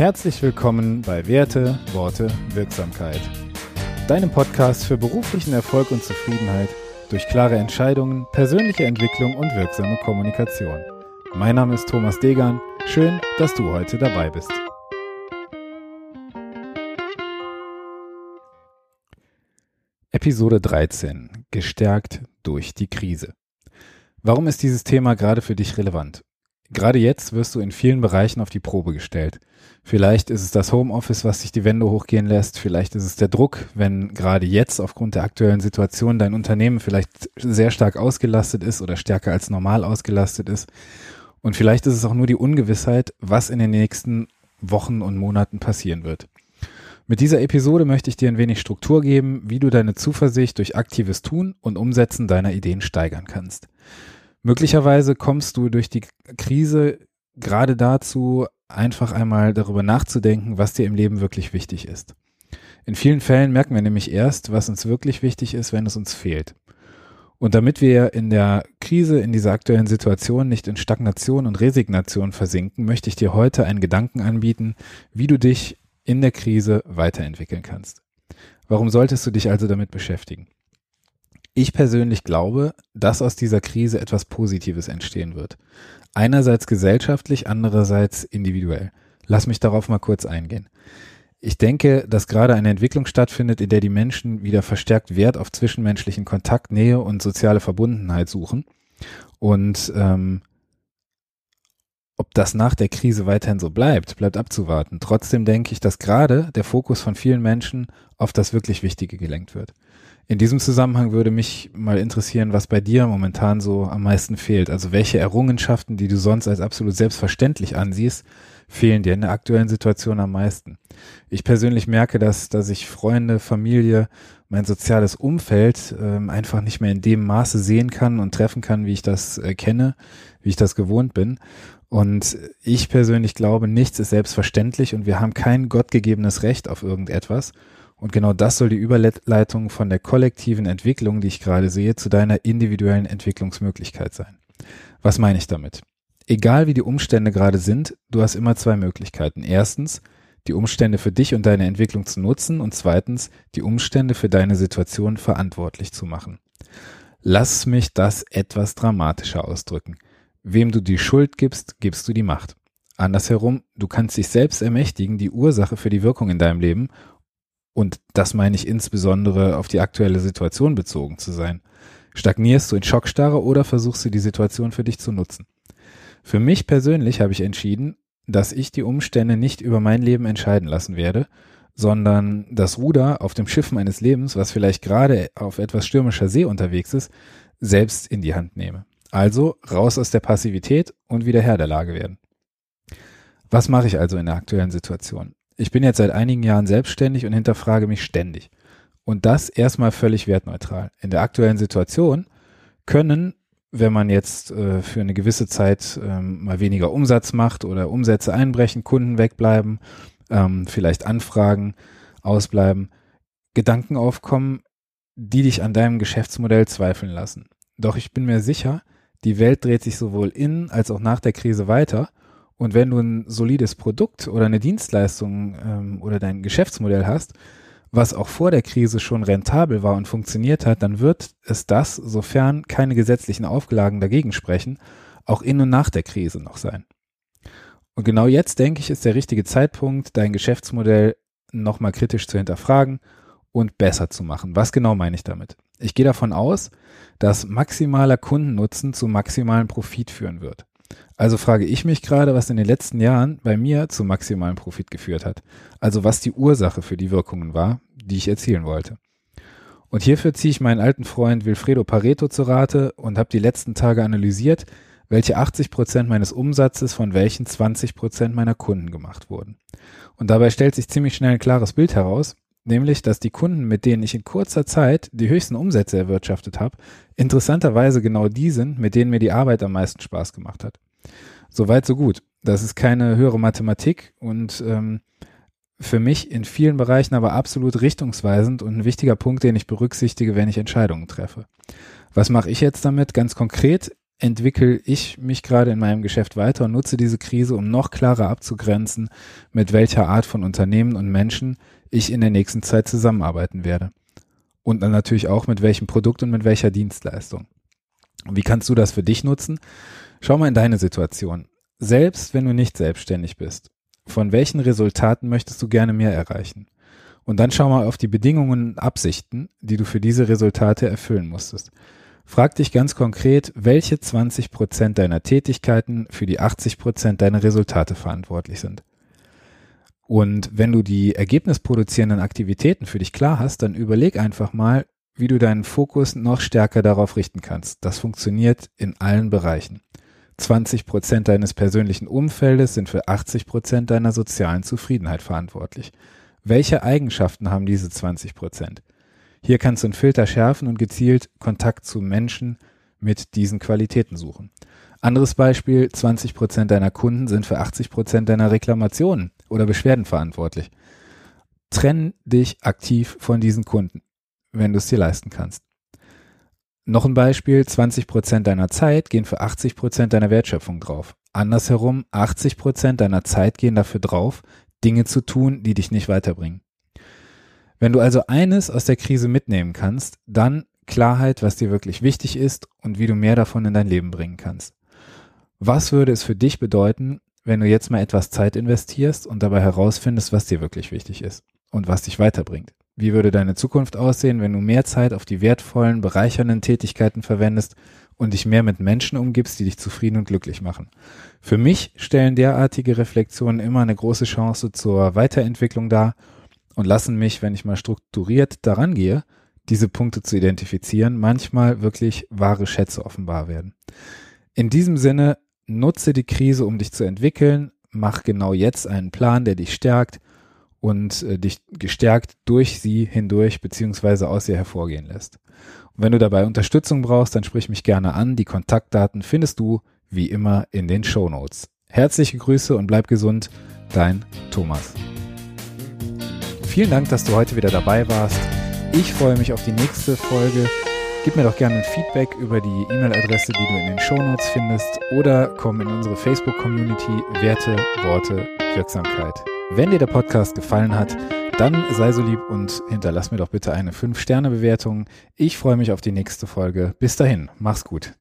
Herzlich willkommen bei Werte, Worte, Wirksamkeit. Deinem Podcast für beruflichen Erfolg und Zufriedenheit durch klare Entscheidungen, persönliche Entwicklung und wirksame Kommunikation. Mein Name ist Thomas Degan. Schön, dass du heute dabei bist. Episode 13. Gestärkt durch die Krise. Warum ist dieses Thema gerade für dich relevant? Gerade jetzt wirst du in vielen Bereichen auf die Probe gestellt. Vielleicht ist es das Homeoffice, was sich die Wände hochgehen lässt. Vielleicht ist es der Druck, wenn gerade jetzt aufgrund der aktuellen Situation dein Unternehmen vielleicht sehr stark ausgelastet ist oder stärker als normal ausgelastet ist. Und vielleicht ist es auch nur die Ungewissheit, was in den nächsten Wochen und Monaten passieren wird. Mit dieser Episode möchte ich dir ein wenig Struktur geben, wie du deine Zuversicht durch aktives Tun und Umsetzen deiner Ideen steigern kannst. Möglicherweise kommst du durch die Krise gerade dazu, einfach einmal darüber nachzudenken, was dir im Leben wirklich wichtig ist. In vielen Fällen merken wir nämlich erst, was uns wirklich wichtig ist, wenn es uns fehlt. Und damit wir in der Krise, in dieser aktuellen Situation nicht in Stagnation und Resignation versinken, möchte ich dir heute einen Gedanken anbieten, wie du dich in der Krise weiterentwickeln kannst. Warum solltest du dich also damit beschäftigen? Ich persönlich glaube, dass aus dieser Krise etwas Positives entstehen wird. Einerseits gesellschaftlich, andererseits individuell. Lass mich darauf mal kurz eingehen. Ich denke, dass gerade eine Entwicklung stattfindet, in der die Menschen wieder verstärkt Wert auf zwischenmenschlichen Kontakt, Nähe und soziale Verbundenheit suchen. Und ähm, ob das nach der Krise weiterhin so bleibt, bleibt abzuwarten. Trotzdem denke ich, dass gerade der Fokus von vielen Menschen auf das wirklich Wichtige gelenkt wird. In diesem Zusammenhang würde mich mal interessieren, was bei dir momentan so am meisten fehlt. Also welche Errungenschaften, die du sonst als absolut selbstverständlich ansiehst, fehlen dir in der aktuellen Situation am meisten. Ich persönlich merke, dass, dass ich Freunde, Familie, mein soziales Umfeld ähm, einfach nicht mehr in dem Maße sehen kann und treffen kann, wie ich das äh, kenne, wie ich das gewohnt bin. Und ich persönlich glaube, nichts ist selbstverständlich und wir haben kein gottgegebenes Recht auf irgendetwas. Und genau das soll die Überleitung von der kollektiven Entwicklung, die ich gerade sehe, zu deiner individuellen Entwicklungsmöglichkeit sein. Was meine ich damit? Egal wie die Umstände gerade sind, du hast immer zwei Möglichkeiten. Erstens, die Umstände für dich und deine Entwicklung zu nutzen und zweitens, die Umstände für deine Situation verantwortlich zu machen. Lass mich das etwas dramatischer ausdrücken. Wem du die Schuld gibst, gibst du die Macht. Andersherum, du kannst dich selbst ermächtigen, die Ursache für die Wirkung in deinem Leben und das meine ich insbesondere auf die aktuelle Situation bezogen zu sein. Stagnierst du in Schockstarre oder versuchst du die Situation für dich zu nutzen? Für mich persönlich habe ich entschieden, dass ich die Umstände nicht über mein Leben entscheiden lassen werde, sondern das Ruder auf dem Schiff meines Lebens, was vielleicht gerade auf etwas stürmischer See unterwegs ist, selbst in die Hand nehme. Also raus aus der Passivität und wieder Herr der Lage werden. Was mache ich also in der aktuellen Situation? Ich bin jetzt seit einigen Jahren selbstständig und hinterfrage mich ständig. Und das erstmal völlig wertneutral. In der aktuellen Situation können, wenn man jetzt äh, für eine gewisse Zeit ähm, mal weniger Umsatz macht oder Umsätze einbrechen, Kunden wegbleiben, ähm, vielleicht Anfragen ausbleiben, Gedanken aufkommen, die dich an deinem Geschäftsmodell zweifeln lassen. Doch ich bin mir sicher, die Welt dreht sich sowohl in als auch nach der Krise weiter und wenn du ein solides Produkt oder eine Dienstleistung ähm, oder dein Geschäftsmodell hast, was auch vor der Krise schon rentabel war und funktioniert hat, dann wird es das, sofern keine gesetzlichen Auflagen dagegen sprechen, auch in und nach der Krise noch sein. Und genau jetzt, denke ich, ist der richtige Zeitpunkt, dein Geschäftsmodell nochmal kritisch zu hinterfragen und besser zu machen. Was genau meine ich damit? Ich gehe davon aus, dass maximaler Kundennutzen zu maximalen Profit führen wird. Also frage ich mich gerade, was in den letzten Jahren bei mir zu maximalem Profit geführt hat. Also was die Ursache für die Wirkungen war, die ich erzielen wollte. Und hierfür ziehe ich meinen alten Freund Wilfredo Pareto zu Rate und habe die letzten Tage analysiert, welche 80 Prozent meines Umsatzes von welchen 20 Prozent meiner Kunden gemacht wurden. Und dabei stellt sich ziemlich schnell ein klares Bild heraus, nämlich dass die Kunden, mit denen ich in kurzer Zeit die höchsten Umsätze erwirtschaftet habe, interessanterweise genau die sind, mit denen mir die Arbeit am meisten Spaß gemacht hat. Soweit, so gut. Das ist keine höhere Mathematik und ähm, für mich in vielen Bereichen aber absolut richtungsweisend und ein wichtiger Punkt, den ich berücksichtige, wenn ich Entscheidungen treffe. Was mache ich jetzt damit? Ganz konkret, entwickle ich mich gerade in meinem Geschäft weiter und nutze diese Krise, um noch klarer abzugrenzen, mit welcher Art von Unternehmen und Menschen ich in der nächsten Zeit zusammenarbeiten werde. Und dann natürlich auch mit welchem Produkt und mit welcher Dienstleistung. Wie kannst du das für dich nutzen? Schau mal in deine Situation. Selbst wenn du nicht selbstständig bist, von welchen Resultaten möchtest du gerne mehr erreichen? Und dann schau mal auf die Bedingungen und Absichten, die du für diese Resultate erfüllen musstest. Frag dich ganz konkret, welche 20 Prozent deiner Tätigkeiten für die 80 Prozent deiner Resultate verantwortlich sind. Und wenn du die ergebnisproduzierenden Aktivitäten für dich klar hast, dann überleg einfach mal, wie du deinen Fokus noch stärker darauf richten kannst. Das funktioniert in allen Bereichen. 20 Prozent deines persönlichen Umfeldes sind für 80 Prozent deiner sozialen Zufriedenheit verantwortlich. Welche Eigenschaften haben diese 20 Prozent? Hier kannst du einen Filter schärfen und gezielt Kontakt zu Menschen mit diesen Qualitäten suchen. Anderes Beispiel, 20 Prozent deiner Kunden sind für 80 Prozent deiner Reklamationen oder Beschwerden verantwortlich. Trenn dich aktiv von diesen Kunden, wenn du es dir leisten kannst. Noch ein Beispiel, 20 Prozent deiner Zeit gehen für 80 Prozent deiner Wertschöpfung drauf. Andersherum, 80 Prozent deiner Zeit gehen dafür drauf, Dinge zu tun, die dich nicht weiterbringen. Wenn du also eines aus der Krise mitnehmen kannst, dann Klarheit, was dir wirklich wichtig ist und wie du mehr davon in dein Leben bringen kannst. Was würde es für dich bedeuten, wenn du jetzt mal etwas Zeit investierst und dabei herausfindest, was dir wirklich wichtig ist und was dich weiterbringt? Wie würde deine Zukunft aussehen, wenn du mehr Zeit auf die wertvollen, bereichernden Tätigkeiten verwendest und dich mehr mit Menschen umgibst, die dich zufrieden und glücklich machen? Für mich stellen derartige Reflexionen immer eine große Chance zur Weiterentwicklung dar und lassen mich, wenn ich mal strukturiert daran gehe, diese Punkte zu identifizieren, manchmal wirklich wahre Schätze offenbar werden. In diesem Sinne, nutze die Krise, um dich zu entwickeln, mach genau jetzt einen Plan, der dich stärkt und äh, dich gestärkt durch sie hindurch beziehungsweise aus ihr hervorgehen lässt. Und wenn du dabei Unterstützung brauchst, dann sprich mich gerne an. Die Kontaktdaten findest du wie immer in den Show Notes. Herzliche Grüße und bleib gesund, dein Thomas. Vielen Dank, dass du heute wieder dabei warst. Ich freue mich auf die nächste Folge. Gib mir doch gerne ein Feedback über die E-Mail-Adresse, die du in den Show Notes findest oder komm in unsere Facebook-Community Werte, Worte, Wirksamkeit. Wenn dir der Podcast gefallen hat, dann sei so lieb und hinterlass mir doch bitte eine 5-Sterne-Bewertung. Ich freue mich auf die nächste Folge. Bis dahin, mach's gut.